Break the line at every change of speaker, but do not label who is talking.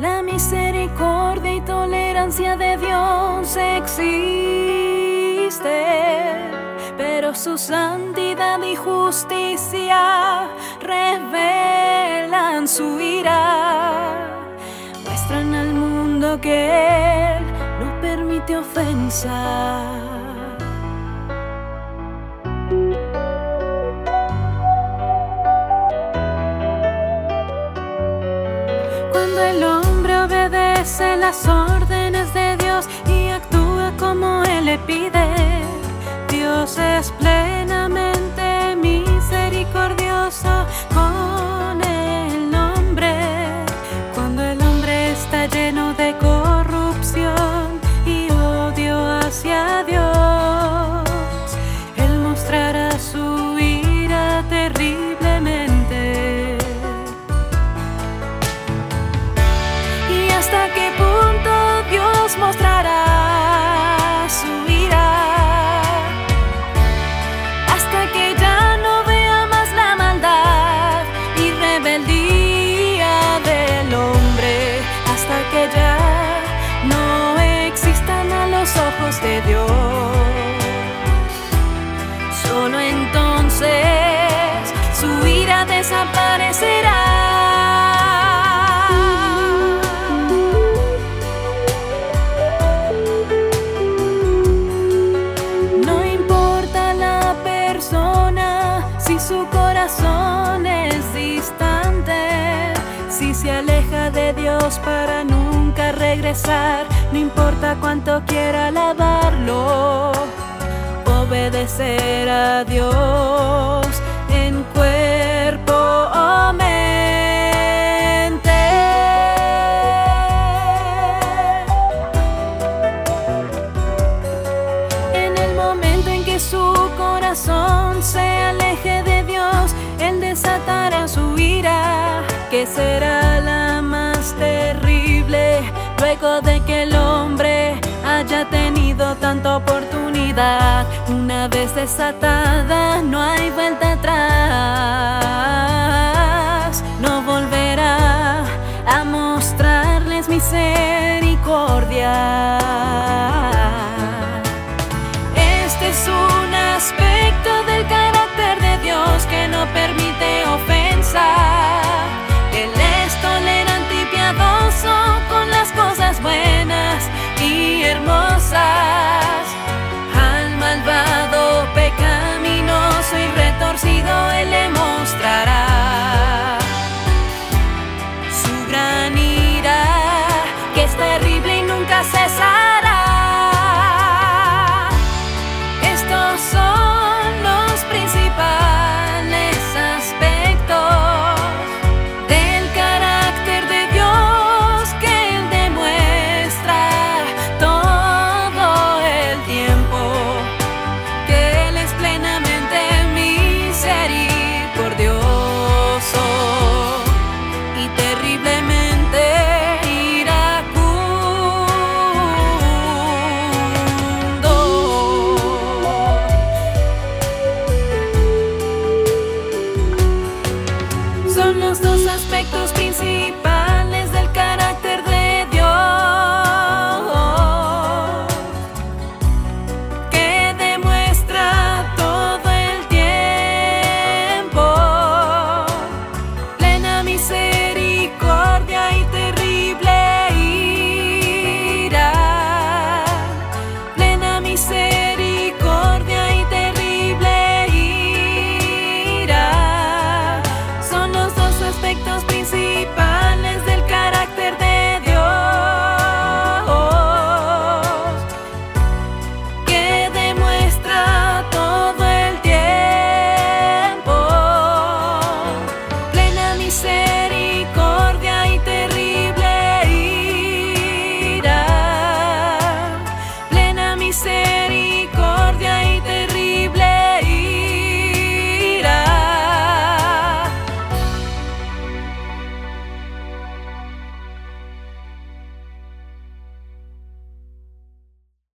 La misericordia y tolerancia de Dios existe, pero su santidad y justicia revelan su ira. Muestran al mundo que Él no permite ofensa. Cuando el las órdenes de Dios y actúa como Él le pide, Dios es plenamente qué punto Dios mostrará su ira? Hasta que ya no vea más la maldad y rebeldía del hombre. Hasta que ya no existan a los ojos de Dios. Solo entonces su ira desaparecerá. Su corazón es distante, si se aleja de Dios para nunca regresar, no importa cuánto quiera alabarlo, obedecer a Dios en cuerpo o mente. En el momento en que su corazón se desatará su ira, que será la más terrible, luego de que el hombre haya tenido tanta oportunidad. Una vez desatada, no hay vuelta atrás, aspectos principales.